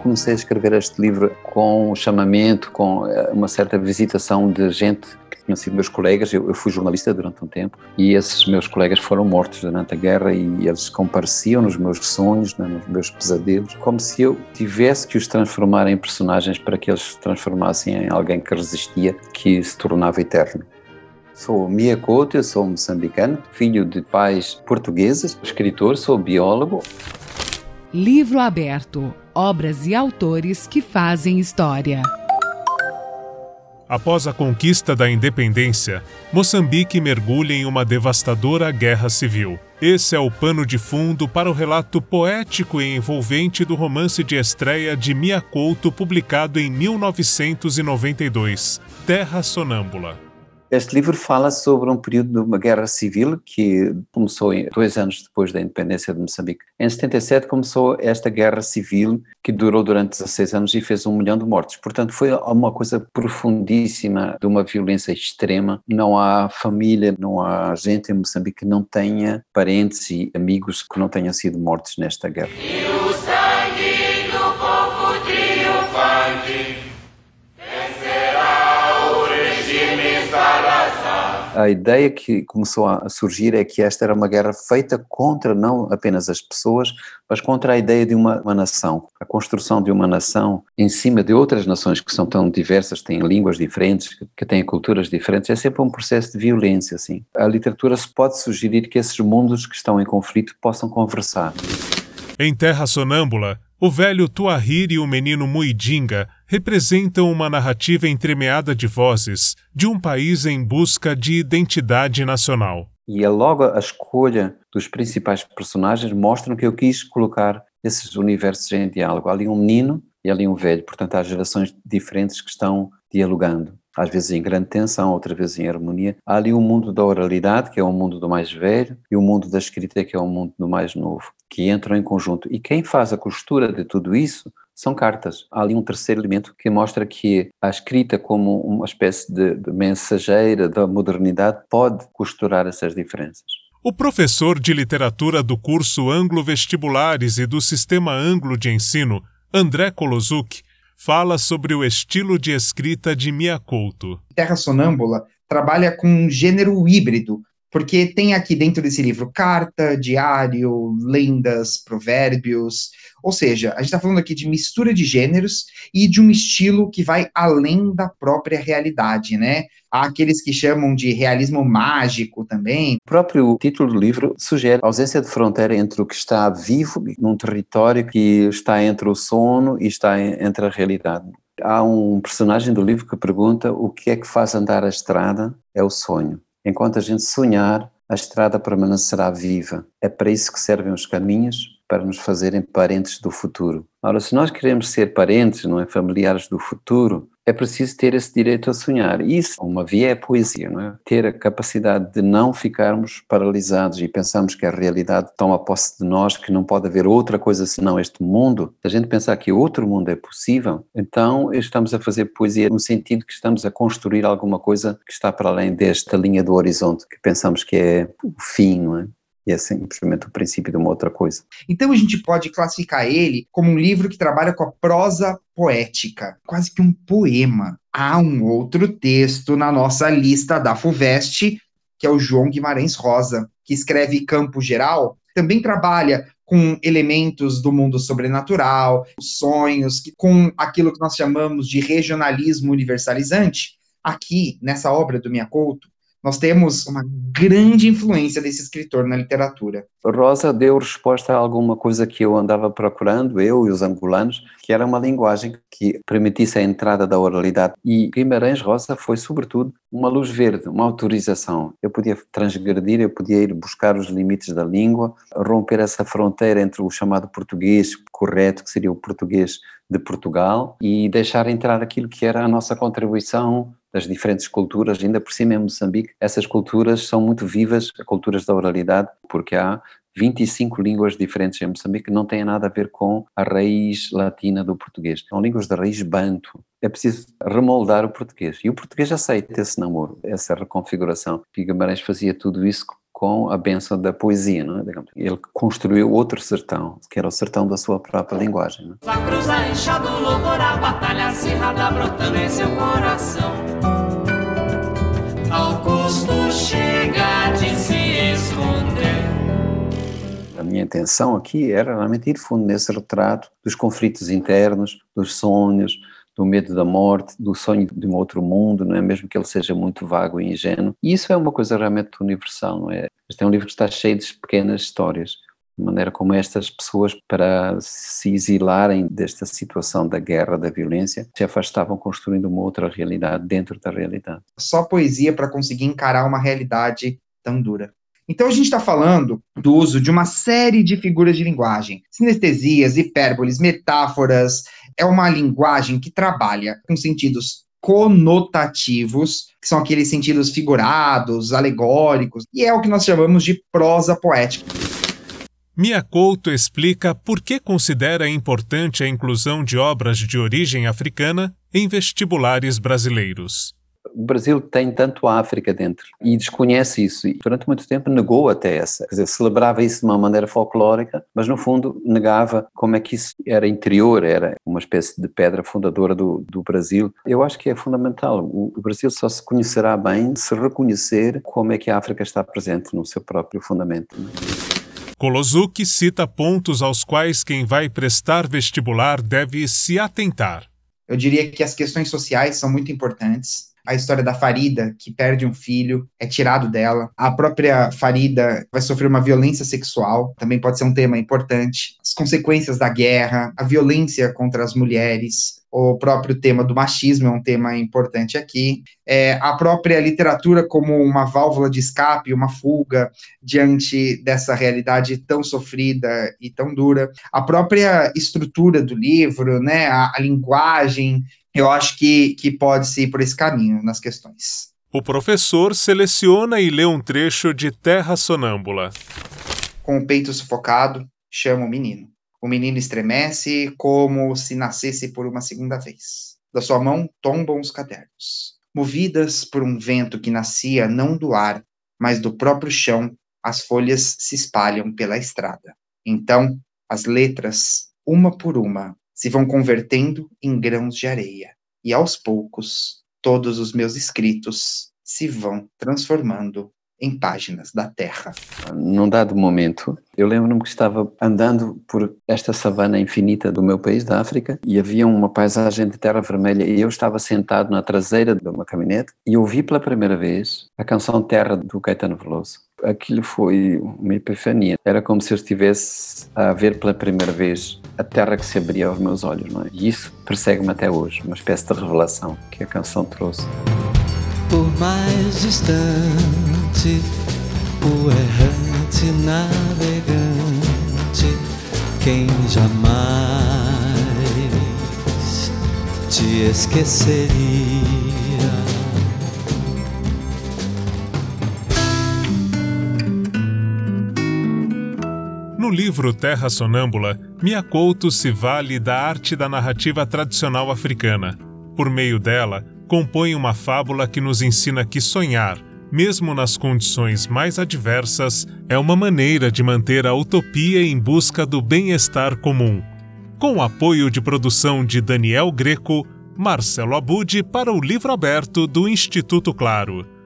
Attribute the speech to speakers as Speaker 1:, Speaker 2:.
Speaker 1: comecei a escrever este livro com um chamamento, com eh, uma certa visitação de gente que tinham sido meus colegas. Eu, eu, fui jornalista durante um tempo e esses meus colegas foram mortos durante a guerra e eles compareciam nos meus sonhos, né, nos meus pesadelos, como se eu tivesse que os transformar em personagens para que eles se transformassem em alguém que resistia, que se tornava eterno. Sou Mia Couto, eu sou moçambicano, filho de pais portugueses, escritor, sou biólogo.
Speaker 2: Livro aberto: obras e autores que fazem história.
Speaker 3: Após a conquista da independência, Moçambique mergulha em uma devastadora guerra civil. Esse é o pano de fundo para o relato poético e envolvente do romance de estreia de Mia Couto, publicado em 1992, Terra Sonâmbula.
Speaker 1: Este livro fala sobre um período de uma guerra civil que começou dois anos depois da independência de Moçambique. Em 77 começou esta guerra civil que durou durante 16 anos e fez um milhão de mortes. Portanto, foi uma coisa profundíssima, de uma violência extrema. Não há família, não há gente em Moçambique que não tenha parentes e amigos que não tenham sido mortos nesta guerra. A ideia que começou a surgir é que esta era uma guerra feita contra não apenas as pessoas, mas contra a ideia de uma, uma nação. A construção de uma nação em cima de outras nações que são tão diversas, têm línguas diferentes, que têm culturas diferentes, é sempre um processo de violência. Assim. A literatura pode sugerir que esses mundos que estão em conflito possam conversar.
Speaker 3: Em Terra Sonâmbula, o velho Tuahir e o menino Muidinga representam uma narrativa entremeada de vozes de um país em busca de identidade nacional.
Speaker 1: E é logo a escolha dos principais personagens mostram que eu quis colocar esses universos em diálogo. Ali um menino e ali um velho, portanto há gerações diferentes que estão dialogando às vezes em grande tensão, outras vezes em harmonia. Há ali o mundo da oralidade, que é o mundo do mais velho, e o mundo da escrita, que é o mundo do mais novo, que entram em conjunto. E quem faz a costura de tudo isso são cartas. Há ali um terceiro elemento que mostra que a escrita, como uma espécie de, de mensageira da modernidade, pode costurar essas diferenças.
Speaker 3: O professor de literatura do curso Anglo Vestibulares e do Sistema Anglo de Ensino, André Kolozuki, fala sobre o estilo de escrita de Mia Couto.
Speaker 4: Terra Sonâmbula trabalha com um gênero híbrido, porque tem aqui dentro desse livro carta, diário, lendas, provérbios, ou seja, a gente está falando aqui de mistura de gêneros e de um estilo que vai além da própria realidade, né? Há aqueles que chamam de realismo mágico também.
Speaker 1: O próprio título do livro sugere a ausência de fronteira entre o que está vivo num território que está entre o sono e está entre a realidade. Há um personagem do livro que pergunta o que é que faz andar a estrada? É o sonho. Enquanto a gente sonhar, a estrada permanecerá viva. É para isso que servem os caminhos, para nos fazerem parentes do futuro. Ora, se nós queremos ser parentes, não é, familiares do futuro, é preciso ter esse direito a sonhar. Isso, uma via é a poesia, não é? Ter a capacidade de não ficarmos paralisados e pensarmos que a realidade toma posse de nós, que não pode haver outra coisa senão este mundo. Se a gente pensar que outro mundo é possível, então estamos a fazer poesia no sentido que estamos a construir alguma coisa que está para além desta linha do horizonte que pensamos que é o fim, não é? E é simplesmente o princípio de uma outra coisa.
Speaker 4: Então a gente pode classificar ele como um livro que trabalha com a prosa poética, quase que um poema. Há um outro texto na nossa lista da FUVEST, que é o João Guimarães Rosa, que escreve Campo Geral, também trabalha com elementos do mundo sobrenatural, sonhos, com aquilo que nós chamamos de regionalismo universalizante. Aqui, nessa obra do Couto, nós temos uma grande influência desse escritor na literatura.
Speaker 1: Rosa deu resposta a alguma coisa que eu andava procurando, eu e os angolanos, que era uma linguagem que permitisse a entrada da oralidade. E Guimarães Rosa foi, sobretudo, uma luz verde, uma autorização. Eu podia transgredir, eu podia ir buscar os limites da língua, romper essa fronteira entre o chamado português correto, que seria o português de Portugal, e deixar entrar aquilo que era a nossa contribuição das diferentes culturas, ainda por cima em Moçambique, essas culturas são muito vivas, culturas da oralidade, porque há 25 línguas diferentes em Moçambique que não têm nada a ver com a raiz latina do português. São línguas da raiz banto. É preciso remoldar o português. E o português aceita esse namoro, essa reconfiguração. Guimarães fazia tudo isso com a benção da poesia, não é? Ele construiu outro sertão, que era o sertão da sua própria linguagem. Não é? cruzar louvor, a batalha acirrada brotando em seu coração. Ao custo chega de se esconder. A minha intenção aqui era realmente ir fundo nesse retrato dos conflitos internos, dos sonhos, do medo da morte, do sonho de um outro mundo, não é? Mesmo que ele seja muito vago e ingênuo. E isso é uma coisa realmente universal, não é? Este é um livro que está cheio de pequenas histórias, de maneira como estas pessoas, para se exilarem desta situação da guerra, da violência, se afastavam construindo uma outra realidade dentro da realidade.
Speaker 4: Só poesia para conseguir encarar uma realidade tão dura. Então a gente está falando do uso de uma série de figuras de linguagem, sinestesias, hipérboles, metáforas. É uma linguagem que trabalha com sentidos conotativos, que são aqueles sentidos figurados, alegóricos, e é o que nós chamamos de prosa poética.
Speaker 3: Mia Couto explica por que considera importante a inclusão de obras de origem africana em vestibulares brasileiros
Speaker 1: o Brasil tem tanto a África dentro e desconhece isso e durante muito tempo negou até essa, quer dizer, celebrava isso de uma maneira folclórica, mas no fundo negava como é que isso era interior, era uma espécie de pedra fundadora do, do Brasil. Eu acho que é fundamental, o, o Brasil só se conhecerá bem se reconhecer como é que a África está presente no seu próprio fundamento. Né?
Speaker 3: Kolozuki cita pontos aos quais quem vai prestar vestibular deve se atentar.
Speaker 4: Eu diria que as questões sociais são muito importantes a história da Farida, que perde um filho, é tirado dela. A própria Farida vai sofrer uma violência sexual, também pode ser um tema importante. As consequências da guerra, a violência contra as mulheres, o próprio tema do machismo é um tema importante aqui. É, a própria literatura como uma válvula de escape, uma fuga diante dessa realidade tão sofrida e tão dura. A própria estrutura do livro, né, a, a linguagem eu acho que, que pode-se ir por esse caminho nas questões.
Speaker 3: O professor seleciona e lê um trecho de Terra Sonâmbula.
Speaker 4: Com o peito sufocado, chama o menino. O menino estremece como se nascesse por uma segunda vez. Da sua mão tombam os cadernos. Movidas por um vento que nascia não do ar, mas do próprio chão, as folhas se espalham pela estrada. Então, as letras, uma por uma, se vão convertendo em grãos de areia, e aos poucos todos os meus escritos se vão transformando em páginas da terra.
Speaker 1: Num dado momento, eu lembro-me que estava andando por esta savana infinita do meu país, da África, e havia uma paisagem de terra vermelha e eu estava sentado na traseira de uma caminhonete e ouvi pela primeira vez a canção Terra do Caetano Veloso aquilo foi uma epifania. Era como se eu estivesse a ver pela primeira vez a terra que se abria aos meus olhos, não é? E isso persegue-me até hoje, uma espécie de revelação que a canção trouxe. Por mais distante, o errante navegante, quem jamais te esqueceria
Speaker 3: No livro Terra Sonâmbula, Mia Couto se vale da arte da narrativa tradicional africana. Por meio dela, compõe uma fábula que nos ensina que sonhar, mesmo nas condições mais adversas, é uma maneira de manter a utopia em busca do bem-estar comum. Com o apoio de produção de Daniel Greco, Marcelo Abude para o livro aberto do Instituto Claro.